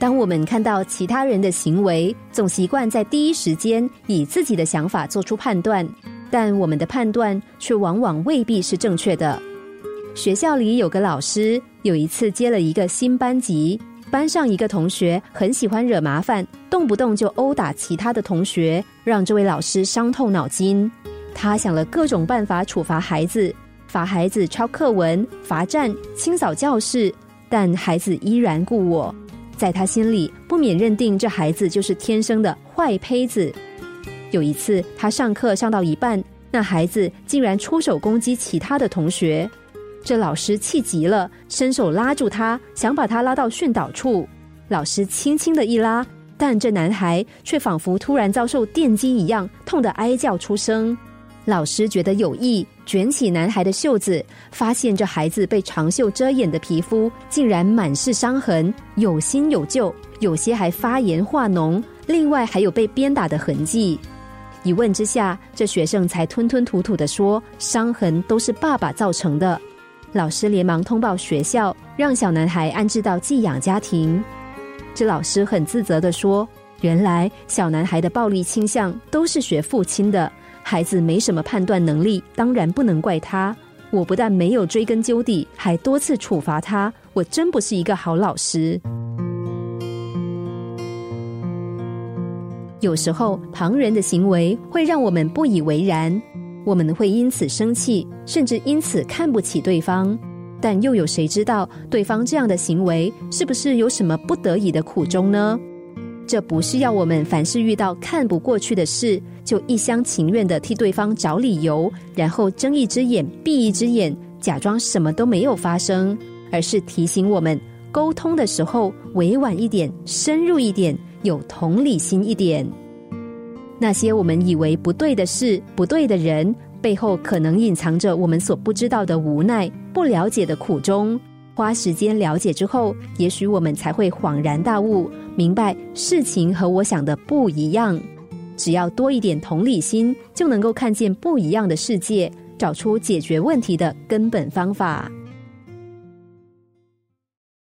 当我们看到其他人的行为，总习惯在第一时间以自己的想法做出判断，但我们的判断却往往未必是正确的。学校里有个老师，有一次接了一个新班级，班上一个同学很喜欢惹麻烦，动不动就殴打其他的同学，让这位老师伤透脑筋。他想了各种办法处罚孩子，罚孩子抄课文、罚站、清扫教室，但孩子依然故我。在他心里，不免认定这孩子就是天生的坏胚子。有一次，他上课上到一半，那孩子竟然出手攻击其他的同学，这老师气急了，伸手拉住他，想把他拉到训导处。老师轻轻的一拉，但这男孩却仿佛突然遭受电击一样，痛得哀叫出声。老师觉得有意，卷起男孩的袖子，发现这孩子被长袖遮掩的皮肤竟然满是伤痕，有新有旧，有些还发炎化脓，另外还有被鞭打的痕迹。一问之下，这学生才吞吞吐吐的说：“伤痕都是爸爸造成的。”老师连忙通报学校，让小男孩安置到寄养家庭。这老师很自责的说：“原来小男孩的暴力倾向都是学父亲的。”孩子没什么判断能力，当然不能怪他。我不但没有追根究底，还多次处罚他。我真不是一个好老师。有时候，旁人的行为会让我们不以为然，我们会因此生气，甚至因此看不起对方。但又有谁知道对方这样的行为是不是有什么不得已的苦衷呢？这不是要我们凡事遇到看不过去的事，就一厢情愿的替对方找理由，然后睁一只眼闭一只眼，假装什么都没有发生，而是提醒我们沟通的时候委婉一点、深入一点、有同理心一点。那些我们以为不对的事、不对的人，背后可能隐藏着我们所不知道的无奈、不了解的苦衷。花时间了解之后，也许我们才会恍然大悟，明白事情和我想的不一样。只要多一点同理心，就能够看见不一样的世界，找出解决问题的根本方法。